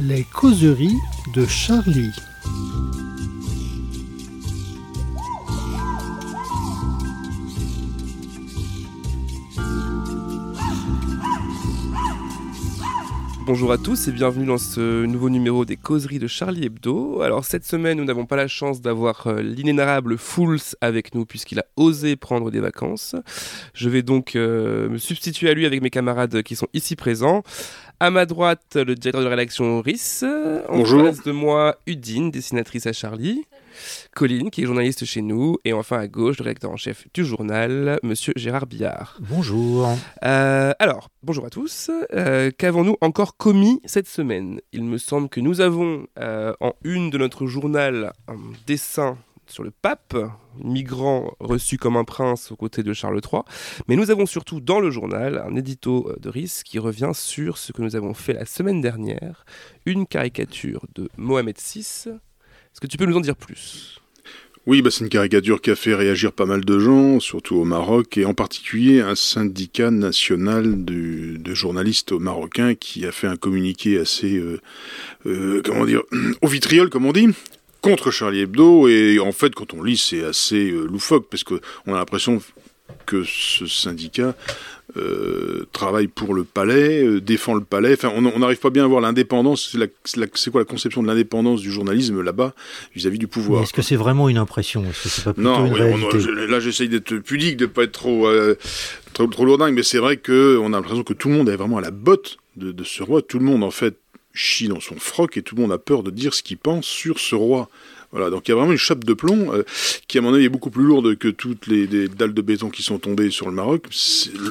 Les causeries de Charlie. Bonjour à tous et bienvenue dans ce nouveau numéro des causeries de Charlie Hebdo. Alors cette semaine, nous n'avons pas la chance d'avoir euh, l'inénarrable Fools avec nous puisqu'il a osé prendre des vacances. Je vais donc euh, me substituer à lui avec mes camarades qui sont ici présents. À ma droite, le directeur de rédaction RIS. En Bonjour. face de moi, Udine, dessinatrice à Charlie. Colline, qui est journaliste chez nous. Et enfin à gauche, le rédacteur en chef du journal, monsieur Gérard Billard. Bonjour. Euh, alors, bonjour à tous. Euh, Qu'avons-nous encore commis cette semaine? Il me semble que nous avons euh, en une de notre journal un dessin sur le pape, migrant reçu comme un prince aux côtés de Charles III. Mais nous avons surtout dans le journal un édito de RIS qui revient sur ce que nous avons fait la semaine dernière, une caricature de Mohamed VI. Est-ce que tu peux nous en dire plus? Oui, bah, c'est une caricature qui a fait réagir pas mal de gens, surtout au Maroc, et en particulier un syndicat national de journalistes marocains qui a fait un communiqué assez, euh, euh, comment dire, au vitriol, comme on dit, contre Charlie Hebdo. Et en fait, quand on lit, c'est assez euh, loufoque, parce qu'on a l'impression que ce syndicat euh, travaille pour le palais, euh, défend le palais. Enfin, on n'arrive pas bien à voir l'indépendance. C'est quoi la conception de l'indépendance du journalisme là-bas vis-à-vis du pouvoir Est-ce que c'est vraiment une impression que pas non, une oui, on- réalité je- là j'essaye d'être pudique, de pas être trop, euh, trop, trop lourdingue, mais c'est vrai que on a l'impression que tout le monde est vraiment à la botte de, de ce roi. Tout le monde en fait chie dans son froc et tout le monde a peur de dire ce qu'il pense sur ce roi. Voilà, donc il y a vraiment une chape de plomb euh, qui, à mon avis, est beaucoup plus lourde que toutes les, les dalles de béton qui sont tombées sur le Maroc.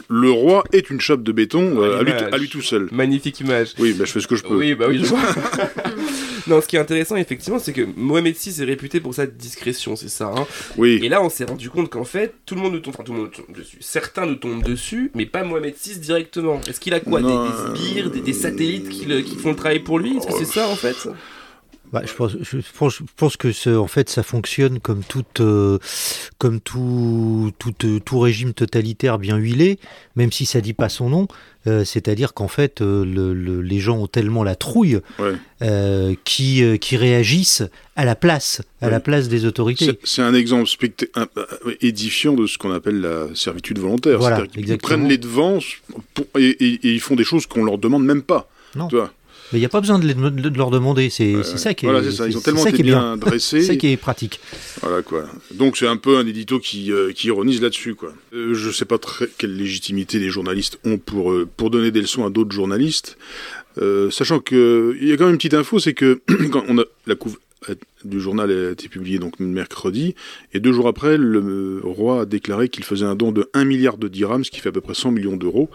Le roi est une chape de béton euh, à, lui, L'image. à lui tout seul. Magnifique image. Oui, bah, je fais ce que je peux. Oui, bah oui, je vois. non, ce qui est intéressant, effectivement, c'est que Mohamed VI est réputé pour sa discrétion, c'est ça. hein. Oui. Et là, on s'est rendu compte qu'en fait, tout le monde nous tombe, enfin, tout le monde nous tombe dessus. Certains nous tombent dessus, mais pas Mohamed VI directement. Est-ce qu'il a quoi? Des, Non, des sbires, des, des satellites qui, le- qui font le travail pour lui? Est-ce que c'est ça, en fait? Bah, je, pense, je, pense, je pense que ce- en fait, ça fonctionne comme, toute, euh, comme tout, tout, euh, tout régime totalitaire bien huilé, même si ça dit pas son nom. euh, C'est-à-dire qu'en fait, euh, le- le- les gens ont tellement la trouille Ouais. euh, qui, qui réagissent à la place, à Ouais. la place des autorités. C'est- un exemple un- édifiant de ce qu'on appelle la servitude volontaire. Voilà, C'est-à-dire qu'ils exactement. prennent les devants pour- et, et- et ils font des choses qu'on leur demande même pas. Non. Tu vois Mais il n'y a pas besoin de, les- de leur demander. C'est ça qui est, Voilà, c'est ça. Ils ont tellement été bien, bien. dressés. C'est ça qui est pratique. Voilà quoi. Donc c'est un peu un édito qui, euh, qui ironise là-dessus quoi. Euh, je sais pas très quelle légitimité les journalistes ont pour, euh, pour donner des leçons à d'autres journalistes. Sachant que il y a quand même une petite info, c'est que quand on a la couve du journal a été publiée donc mercredi et deux jours après le roi a déclaré qu'il faisait un don de 1 milliard de dirhams, ce qui fait à peu près 100 millions d'euros.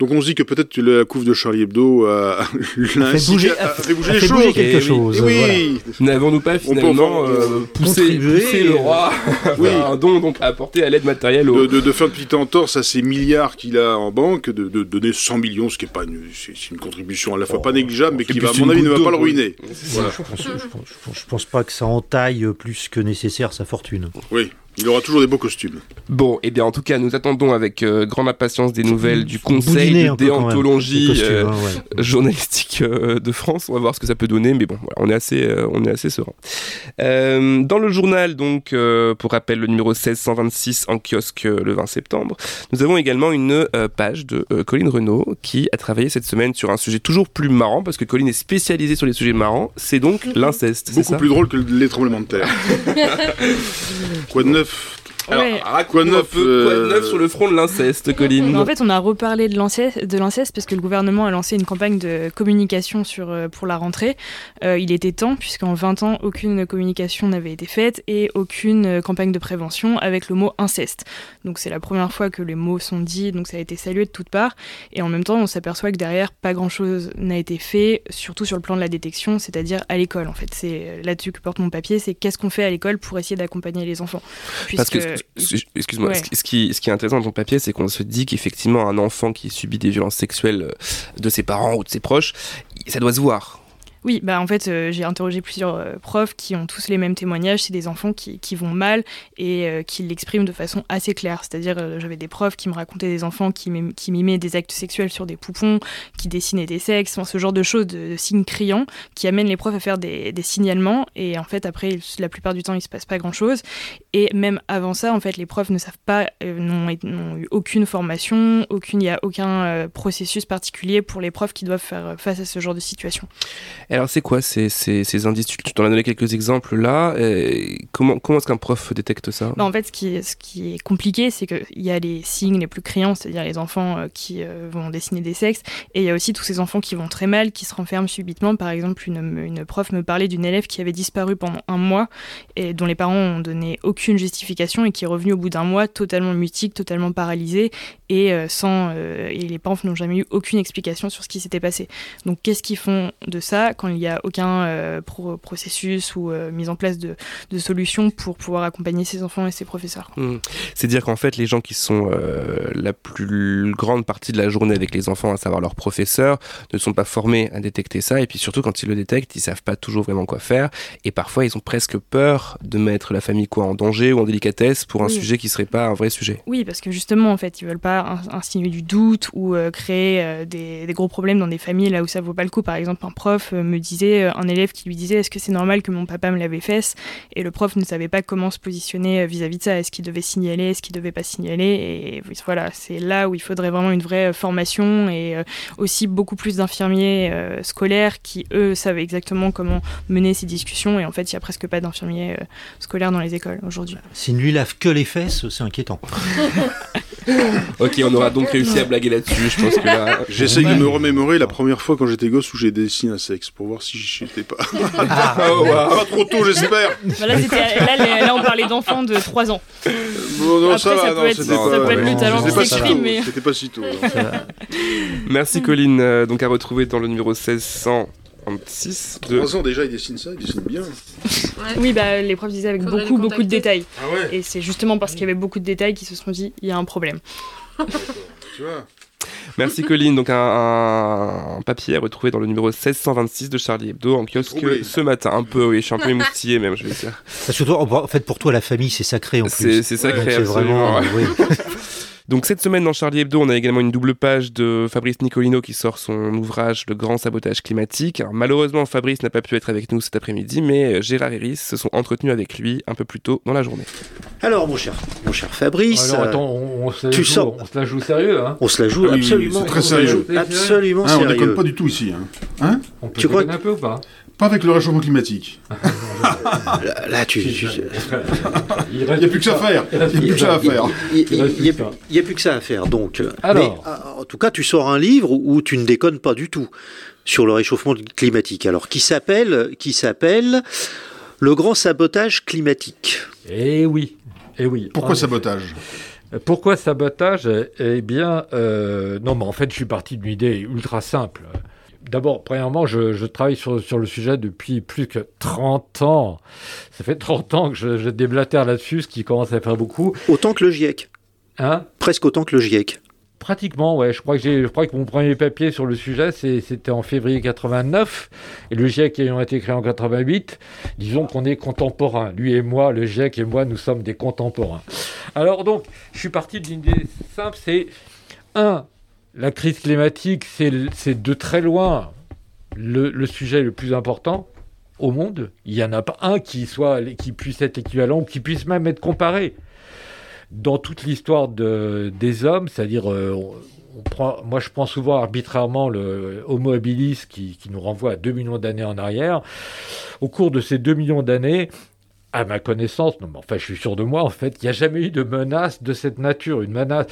Donc on se dit que peut-être que la couve de Charlie Hebdo a, fait bouger- à- a fait bouger a les fait choses. bouger quelque Eh oui. chose. Et oui, voilà. N'avons-nous pas finalement enfin, euh, poussé, poussé le euh, roi Oui. à un don donc à apporter à l'aide matérielle au... de, de, de faire une petite entorse à ces milliards qu'il a en banque, de, de donner 100 millions, ce qui est pas une, c'est, c'est une contribution à la fois pas négligeable, mais qui va, à mon avis, ne va pas le ruiner. Voilà. Je pense, je pense- je pense- je pense pas que ça entaille plus que nécessaire sa fortune. Oui, il aura toujours des beaux costumes. Bon, et bien en tout cas, nous attendons avec euh, grande impatience des nouvelles du Conseil de déontologie costumes, euh, hein, ouais. journalistique euh, de France. On va voir ce que ça peut donner, mais bon, voilà, on est assez, euh, on est assez serein. Euh, dans le journal, donc, euh, pour rappel, le numéro 1626 en kiosque euh, le 20 septembre, nous avons également une euh, page de euh, Colline Renault qui a travaillé cette semaine sur un sujet toujours plus marrant, parce que Colline est spécialisée sur les sujets marrants, c'est donc l'inceste. c'est Beaucoup ça? plus drôle que les tremblements de terre. Quoi de neuf? left Alors, Ouais. Quoi neuf, peu, quoi de euh, neuf sur le front de l'inceste, Colline en fait, on a reparlé de l'inceste, parce que le gouvernement a lancé une campagne de communication sur, euh, pour la rentrée. Euh, il était temps, puisqu'en 20 ans, aucune communication n'avait été faite et aucune campagne de prévention avec le mot inceste. Donc c'est la première fois que les mots sont dits, donc ça a été salué de toutes parts. Et en même temps, on s'aperçoit que derrière, pas grand-chose n'a été fait, surtout sur le plan de la détection, c'est-à-dire à l'école. En fait, c'est là-dessus que porte mon papier, c'est qu'est-ce qu'on fait à l'école pour essayer d'accompagner les enfants. Parce que, Excuse-moi, Ouais. ce qui- ce est intéressant dans ton papier, c'est qu'on se dit qu'effectivement, un enfant qui subit des violences sexuelles euh, de ses parents ou de ses proches, ça doit se voir. Oui, bah en fait, euh, j'ai interrogé plusieurs euh, profs qui ont tous les mêmes témoignages. C'est des enfants qui, qui, vont mal et euh, qui l'expriment de façon assez claire. C'est-à-dire, j'avais des profs qui me racontaient des enfants qui, qui, mimaient des actes sexuels sur des poupons, qui dessinaient des sexes, ce genre de choses, de, signes criants, qui amènent les profs à faire des, des, signalements. Et en fait, après, la plupart du temps, il se passe pas grand-chose. Et même avant ça, en fait, les profs ne savent pas, n'ont eu aucune formation, aucune, il n'y a aucun processus particulier pour les profs qui doivent faire face à ce genre de situation alors c'est quoi ces, ces, indices? Tu t'en as donné quelques exemples là. comment comment est-ce qu'un prof détecte ça? Bah, En fait, ce qui est, ce qui est compliqué, c'est qu'il y a les signes les plus criants, c'est-à-dire les enfants euh, qui euh, vont dessiner des sexes, et il y a aussi tous ces enfants qui vont très mal, qui se renferment subitement. Par exemple, une, une prof me parlait d'une élève qui avait disparu pendant un mois et dont les parents ont donné aucune justification et qui est revenue au bout d'un mois totalement mutique, totalement paralysée et euh, sans et les parents n'ont jamais eu aucune explication sur ce qui s'était passé. Donc qu'est-ce qu'ils font de ça quand il n'y a aucun euh, processus ou euh, mise en place de, de, solutions pour pouvoir accompagner ses enfants et ses professeurs. Mmh. C'est dire qu'en fait, les gens qui sont euh, la plus grande partie de la journée avec les enfants, à savoir leurs professeurs, ne sont pas formés à détecter ça. Et puis surtout, quand ils le détectent, ils savent pas toujours vraiment quoi faire. Et parfois, ils ont presque peur de mettre la famille quoi en danger ou en délicatesse pour un sujet qui serait pas un vrai sujet. Oui, parce que justement, en fait, ils veulent pas insinuer du doute ou créer des, des, gros problèmes dans des familles là où ça vaut pas le coup. Par exemple, un prof me disait, euh, un élève qui lui disait est-ce que c'est normal que mon papa me l'avait fait Et le prof ne savait pas comment se positionner euh, vis-à-vis de ça. Est-ce qu'il devait signaler? Est-ce qu'il devait pas signaler? Et voilà, c'est là où il faudrait vraiment une vraie euh, formation et aussi beaucoup plus d'infirmiers scolaires qui, eux, savent exactement comment mener ces discussions. Et en fait, il n'y a presque pas d'infirmiers scolaires dans les écoles aujourd'hui. S'il ne lui lave que les fesses, c'est inquiétant. ok, on aura donc réussi à blaguer là-dessus. Je pense que là... J'essaye de me remémorer la première fois quand j'étais gosse où j'ai dessiné un sexe pour voir si j'étais pas. Ah, oh, Pas trop tôt, j'espère. Bah là, là, on parlait d'enfants de 3 ans. Bon, non, Après, ça, ça, va, peut, être, ça peut être le talent qui s'exprime, mais. C'était pas si tôt. Merci, Colline. Euh, donc, à retrouver dans le numéro 1600. 6 de... 3 ans déjà, il dessine ça, il dessine bien. Oui, bah, les profs disaient avec beaucoup, beaucoup de détails. Ah ouais. Et c'est justement parce qu'il y avait beaucoup de détails qu'ils se sont dit, il y a un problème. tu vois Merci Colline. Donc un, papier retrouvé dans le numéro 1626 de Charlie Hebdo en kiosque ce matin. Un peu, oui, je suis un peu émoustillé même, je vais dire. Surtout, en fait, pour toi, la famille, c'est sacré en plus. C'est sacré, C'est vraiment. Donc cette semaine dans Charlie Hebdo, on a également une double page de Fabrice Nicolino qui sort son ouvrage Le grand sabotage climatique. malheureusement, Fabrice n'a pas pu être avec nous cet après-midi, mais Gérard et Rhys se sont entretenus avec lui un peu plus tôt dans la journée. Alors mon cher, mon cher Fabrice, Alors, attends, on, se tu joue, on se la joue sérieux hein On se la joue absolument, très sérieux. absolument hein, sérieux. On déconne pas du tout ici, hein, hein On peut tu crois un peu ou pas? Pas avec le réchauffement climatique. là, tu. Il n'y a plus que ça à faire. Il n'y a plus que ça à faire. Il n'y a plus que ça à faire. Donc. Alors. Mais, en tout cas, tu sors un livre où tu ne déconnes pas du tout sur le réchauffement climatique. Alors, qui s'appelle, qui s'appelle le grand sabotage climatique. Eh oui. Eh oui. Pourquoi sabotage? Pourquoi sabotage? Eh bien, euh, non, mais en fait, je suis parti d'une idée ultra simple. D'abord, premièrement, je, travaille sur, le sujet depuis plus que 30 ans. Ça fait 30 ans que je, je déblatère là-dessus, ce qui commence à faire beaucoup. Autant que le GIEC. Hein? Presque autant que le GIEC. Pratiquement, ouais. Je crois que j'ai, je crois que mon premier papier sur le sujet, c'était en février 89, et le GIEC ayant été créé en 88. Disons qu'on est contemporains. Lui et moi, le GIEC et moi, nous sommes des contemporains. Alors donc, je suis parti d'une idée simple, c'est un, la crise climatique, c'est de très loin le, sujet le plus important au monde. Il n'y en a pas un qui, soit, qui puisse être équivalent ou qui puisse même être comparé. Dans toute l'histoire des hommes, c'est-à-dire, euh, moi je prends souvent arbitrairement le Homo habilis qui, qui nous renvoie à 2 millions d'années en arrière. Au cours de ces 2 millions d'années, à ma connaissance, non mais enfin je suis sûr de moi, en fait, il n'y a jamais eu de menace de cette nature. Une menace.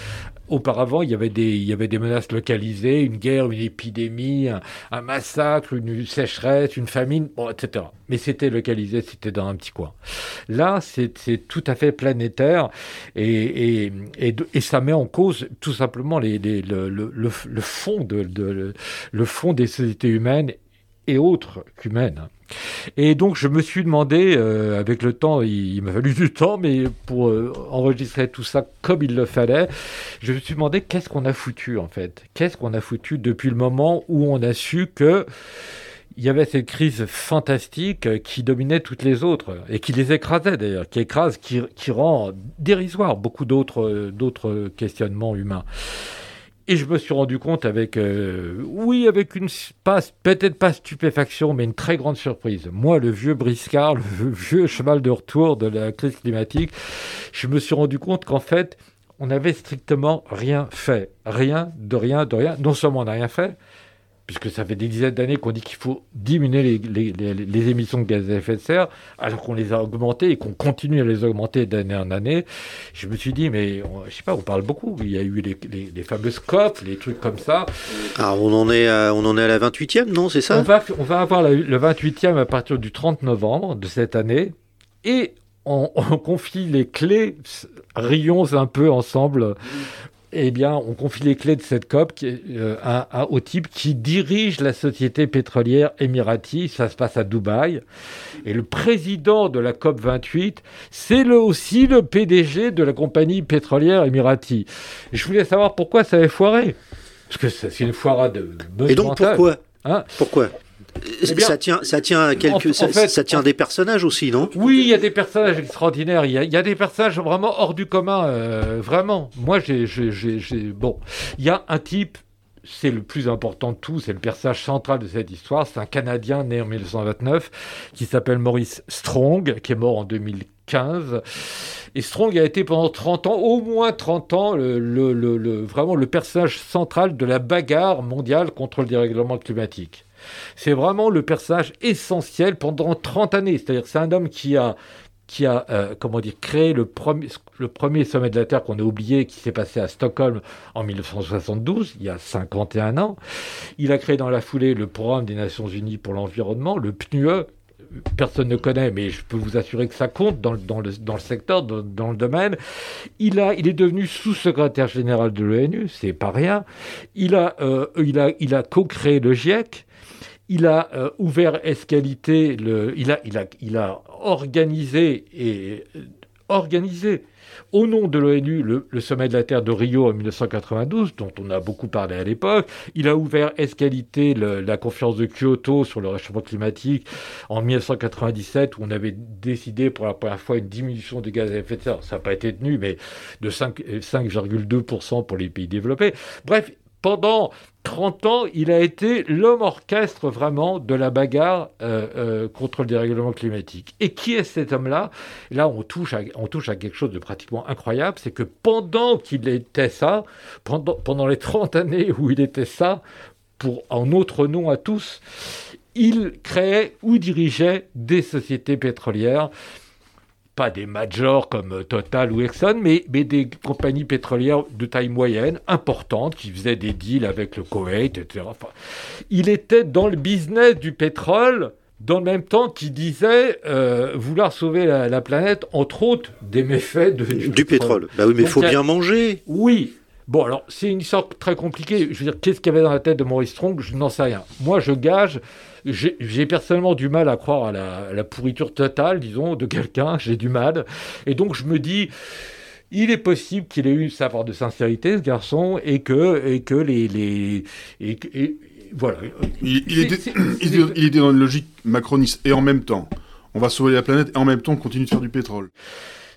Auparavant, il y avait des, il y avait des menaces localisées, une guerre, une épidémie, un, massacre, une sécheresse, une famine, etc. Mais c'était localisé, c'était dans un petit coin. Là, c'est tout à fait planétaire et, et, et, ça met en cause tout simplement le, fond de, le fond des sociétés humaines et autres qu'humaines. Et donc je me suis demandé, euh, avec le temps, il, m'a fallu du temps, mais pour euh, enregistrer tout ça comme il le fallait, je me suis demandé qu'est-ce qu'on a foutu en fait Qu'est-ce qu'on a foutu depuis le moment où on a su que il y avait cette crise fantastique qui dominait toutes les autres et qui les écrasait d'ailleurs, qui écrase, qui, qui rend dérisoire beaucoup d'autres, d'autres questionnements humains. Et je me suis rendu compte avec, euh, oui, avec une, peut-être pas stupéfaction, mais une très grande surprise. Moi, le vieux briscard, le vieux cheval de retour de la crise climatique, je me suis rendu compte qu'en fait, on n'avait strictement rien fait. Rien, de rien, de rien. Non seulement on n'a rien fait, puisque ça fait des dizaines d'années qu'on dit qu'il faut diminuer les, émissions de gaz à effet de serre, alors qu'on les a augmentées et qu'on continue à les augmenter d'année en année. Je me suis dit, mais on, je sais pas, on parle beaucoup. Il y a eu les, fameuses COP, les trucs comme ça. Ah, on en est à, on en est à la 28e, non C'est ça? On va, on va avoir le 28e à partir du 30 novembre de cette année. Et on, on confie les clés, rions un peu ensemble eh bien, on confie les clés de cette COP euh, au type qui dirige la société pétrolière émirati. Ça se passe à Dubaï. Et le président de la COP 28, c'est aussi le PDG de la compagnie pétrolière émirati. je voulais savoir pourquoi ça avait foiré. Parce que c'est une foirade. Et donc pourquoi? Hein? Pourquoi? Eh ça tient, ça tient à quelques, ça, tient des personnages aussi, non? Oui, il y a des personnages extraordinaires. Il y a, des personnages vraiment hors du commun, euh, vraiment. Moi, j'ai, bon, il y a un type. C'est le plus important de tout, c'est le personnage central de cette histoire. C'est un Canadien né en 1929 qui s'appelle Maurice Strong, qui est mort en 2015. Et Strong a été pendant 30 ans, au moins 30 ans, le, le, vraiment le personnage central de la bagarre mondiale contre le dérèglement climatique. C'est vraiment le personnage essentiel pendant 30 années. C'est-à-dire c'est un homme qui a, qui a euh, comment dire, créé le premier, le premier sommet de la Terre qu'on a oublié, qui s'est passé à Stockholm en 1972, il y a 51 ans. Il a créé dans la foulée le programme des Nations Unies pour l'environnement, le PNUE. Personne ne connaît, mais je peux vous assurer que ça compte dans, dans, le, dans le, secteur, dans, le domaine. Il, a, il est devenu sous-secrétaire général de l'ONU, c'est pas rien. Il a, euh, il a, il a co-créé le GIEC il a euh, ouvert Escalité, le, il, a, il, a, il a organisé et euh, organisé au nom de l'ONU le, sommet de la Terre de Rio en 1992, dont on a beaucoup parlé à l'époque. Il a ouvert Escalité, la conférence de Kyoto sur le réchauffement climatique en 1997, où on avait décidé pour la première fois une diminution des gaz à effet de serre. Ça n'a pas été tenu, mais de 5,2% pour les pays développés. Bref, pendant 30 ans, il a été l'homme orchestre vraiment de la bagarre euh, euh, contre le dérèglement climatique. Et qui est cet homme-là? Là, on touche, à, quelque chose de pratiquement incroyable, c'est que pendant qu'il était ça, pendant, pendant les 30 années où il était ça, pour en autre nom à tous, il créait ou dirigeait des sociétés pétrolières pas des majors comme euh, Total ou Exxon, mais, mais des compagnies pétrolières de taille moyenne, importantes, qui faisaient des deals avec le Koweït, etc. il était dans le business du pétrole dans le même temps qu'il disait euh, vouloir sauver la, planète, entre autres des méfaits de, du, pétrole. Bah oui, mais il faut bien manger. Oui. Bon, alors, c'est une histoire très compliquée. Je veux dire, qu'est-ce qu'il y avait dans la tête de Maurice Strong Je n'en sais rien. Moi, je gage j'ai personnellement du mal à croire à la, pourriture totale, disons, de quelqu'un. J'ai du mal. Et donc, je me dis. Il est possible qu'il ait eu sa part de sincérité, ce garçon, et que, et que les. les et, voilà. Il, était, il, était, dans une logique macroniste, et en même temps, on va sauver la planète, et en même temps, on continue de faire du pétrole.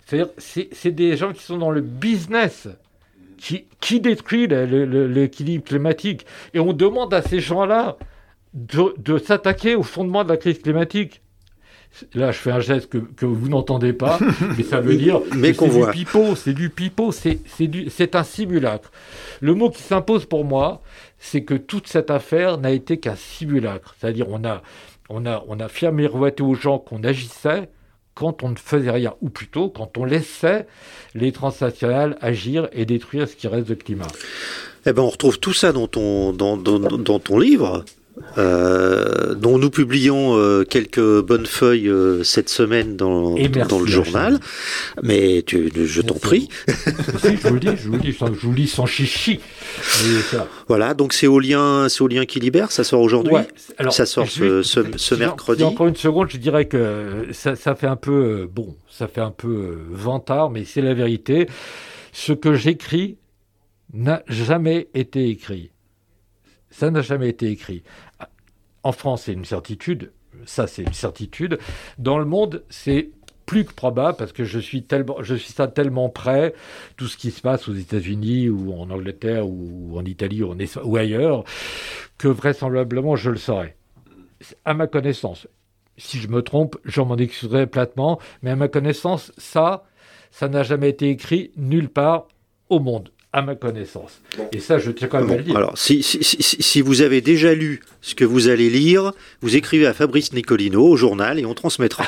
C'est-à-dire, c'est des gens qui sont dans le business qui, qui détruit l'équilibre climatique? Et on demande à ces gens-là de, s'attaquer au fondement de la crise climatique. Là, je fais un geste que, vous n'entendez pas, mais ça veut dire mais que c'est du pipeau, c'est du pipeau, c'est un simulacre. Le mot qui s'impose pour moi, c'est que toute cette affaire n'a été qu'un simulacre. C'est-à-dire, on a, on a, on a firmé aux gens qu'on agissait quand on ne faisait rien, ou plutôt quand on laissait les transnationales agir et détruire ce qui reste de climat. Eh ben, on retrouve tout ça dans ton, livre. Euh, dont nous publions euh, quelques bonnes feuilles euh, cette semaine dans, dans le journal. Mais tu, je t'en prie. je vous le dis, je vous, dis, je vous lis sans chichi. Voilà, donc c'est au lien, c'est au lien qui libère. Ça sort aujourd'hui. ça sort ce, ce, mercredi. Encore une seconde, je dirais que ça, ça fait un peu bon, ça fait un peu vantard, mais c'est la vérité. Ce que j'écris n'a jamais été écrit. Ça n'a jamais été écrit En France, c'est une certitude. Ça, c'est une certitude. Dans le monde, c'est plus que probable parce que je suis tellement, je ça tellement près, tout ce qui se passe aux États-Unis ou en Angleterre ou en Italie ou ailleurs, que vraisemblablement je le saurais. À ma connaissance, si je me trompe, je m'en excuserai platement, mais à ma connaissance, ça, ça n'a jamais été écrit nulle part au monde à ma connaissance. Et ça, je tiens quand même à le dire. Alors, si, si, si, vous avez déjà lu ce que vous allez lire, vous écrivez à Fabrice Nicolino au journal et on transmettra.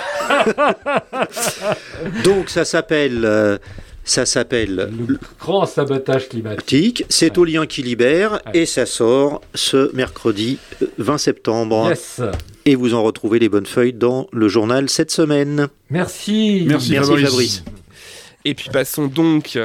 Donc, ça s'appelle. Euh, ça s'appelle le grand sabotage climatique. C'est au lien qui libère et ça sort ce mercredi 20 euh, septembre. Yes. Et vous en retrouvez les bonnes feuilles dans le journal cette semaine. Merci. Merci, Fabrice. Et puis passons donc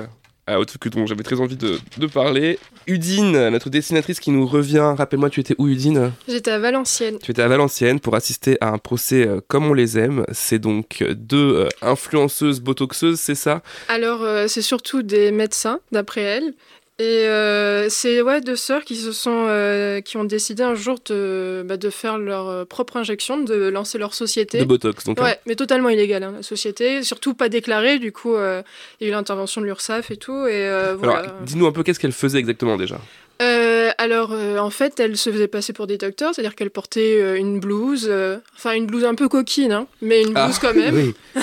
à autre que dont j'avais très envie de, parler. Udine, notre dessinatrice qui nous revient. Rappelle-moi, tu étais où, Udine? J'étais à Valenciennes. Tu étais à Valenciennes pour assister à un procès euh, comme on les aime. C'est donc deux euh, influenceuses botoxeuses, c'est ça? Alors, euh, c'est surtout des médecins, d'après elles. Et euh, c'est ouais, deux sœurs qui, se sont, euh, qui ont décidé un jour de, bah, de faire leur euh, propre injection, de lancer leur société. De Botox, donc. Hein. Ouais, mais totalement illégale, hein, la société. Surtout pas déclarée, du coup, il y a eu l'intervention de l'URSSAF et tout. Et, voilà. Alors, dis-nous un peu qu'est-ce qu'elle faisait exactement déjà? Euh, alors, euh, en fait, elle se faisait passer pour des docteurs, c'est-à-dire qu'elle portait euh, une blouse, enfin une blouse un peu coquine, hein, mais une blouse ah. quand même. Oui.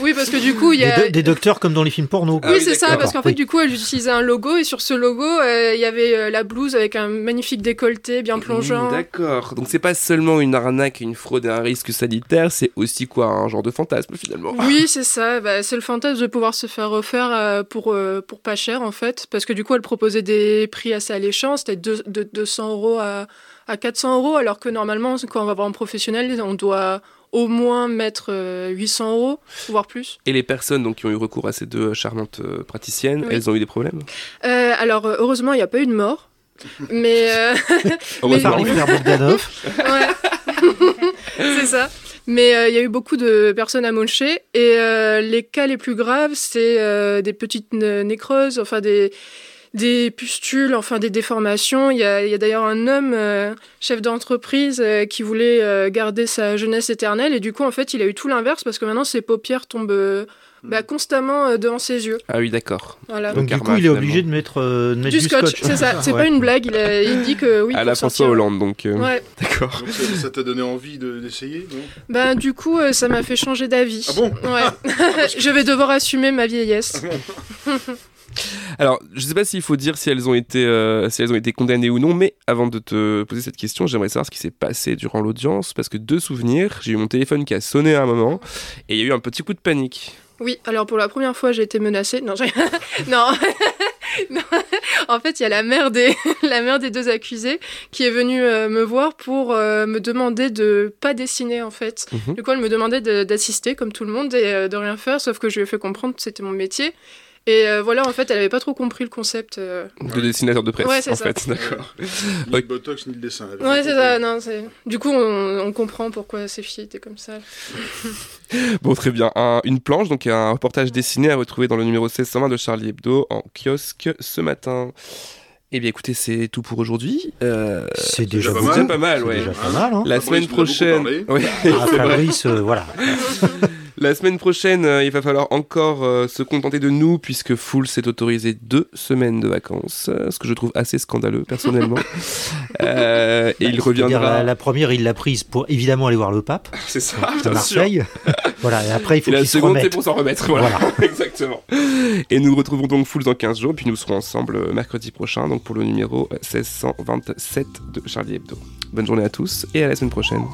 oui. parce que du coup, il y a... Des, docteurs comme dans les films porno. oui, c'est ça, parce qu'en fait, du coup, elle utilisait un logo, et sur ce logo, il y avait la blouse avec un magnifique décolleté bien plongeant. D'accord, donc c'est pas seulement une arnaque, une fraude et un risque sanitaire, c'est aussi quoi, un genre de fantasme finalement Oui, c'est ça, bah, c'est le fantasme de pouvoir se faire refaire pour, pour pas cher en fait, parce que du coup, elle proposait des prix assez alléchants, c'était de, 200 euros à, 400 euros, alors que normalement, quand on va voir un professionnel, on doit au moins mettre 800 euh, euros, voire plus. Et les personnes donc, qui ont eu recours à ces deux charmantes euh, praticiennes, elles ont eu des problèmes? Euh, Alors, heureusement, il n'y a pas eu de mort. mais. Heureusement. mais... c'est ça. Mais il y a eu beaucoup de personnes à moncher. Et les cas les plus graves, c'est des petites nécreuses, enfin des des pustules, enfin des déformations. Il y a, d'ailleurs un homme, euh, chef d'entreprise, euh, qui voulait euh, garder sa jeunesse éternelle et du coup, en fait, il a eu tout l'inverse parce que maintenant ses paupières tombent bah, constamment devant ses yeux. Ah oui, d'accord. Voilà. Donc, du coup, il est obligé de mettre, de mettre du, scotch. C'est ça, c'est pas une blague. Il, dit que oui. À la François Hollande, donc. Ouais. D'accord. ça t'a donné envie d'essayer Bah, du coup, ça m'a fait changer d'avis. Ah bon? Ouais. Je vais devoir assumer ma vieillesse. Ah alors, je ne sais pas s'il faut dire si elles, ont été, euh, si elles ont été condamnées ou non, mais avant de te poser cette question, j'aimerais savoir ce qui s'est passé durant l'audience, parce que deux souvenirs, j'ai eu mon téléphone qui a sonné à un moment, et il y a eu un petit coup de panique. Oui, alors pour la première fois, j'ai été menacée. Non, non. non. En fait, il y a la mère des, la mère des deux accusés qui est venue euh, me voir pour euh, me demander de pas dessiner, en fait. Mhm. Du coup, elle me demandait d'assister, comme tout le monde, et de rien faire, sauf que je lui ai fait comprendre que c'était mon métier et euh, voilà, en fait, elle avait pas trop compris le concept. Euh. De dessinateur de presse, ouais, en ça. fait, d'accord. Ni le botox, ni le dessin. Ouais, c'est ça, non, Du coup, on, comprend pourquoi ces filles étaient comme ça. bon, très bien. une planche, donc un reportage dessiné à retrouver dans le numéro 1620 de Charlie Hebdo en kiosque ce matin. Eh bien, écoutez, c'est tout pour aujourd'hui. Euh, c'est déjà, pas mal. ouais. Déjà pas mal, hein. La semaine prochaine. Oui. Ah, Fabrice, voilà. La semaine prochaine, euh, il va falloir encore euh, se contenter de nous puisque Full s'est autorisé deux semaines de vacances, euh, ce que je trouve assez scandaleux personnellement. et il reviendra. La, première, il l'a prise pour évidemment aller voir le pape. C'est ça, à Marseille. voilà, et après il faut qu'il se remette. pour s'en remettre. Voilà, exactement. Et nous retrouvons donc Full dans 15 jours, puis nous serons ensemble mercredi prochain, donc pour le numéro 1627 de Charlie Hebdo. Bonne journée à tous et à la semaine prochaine.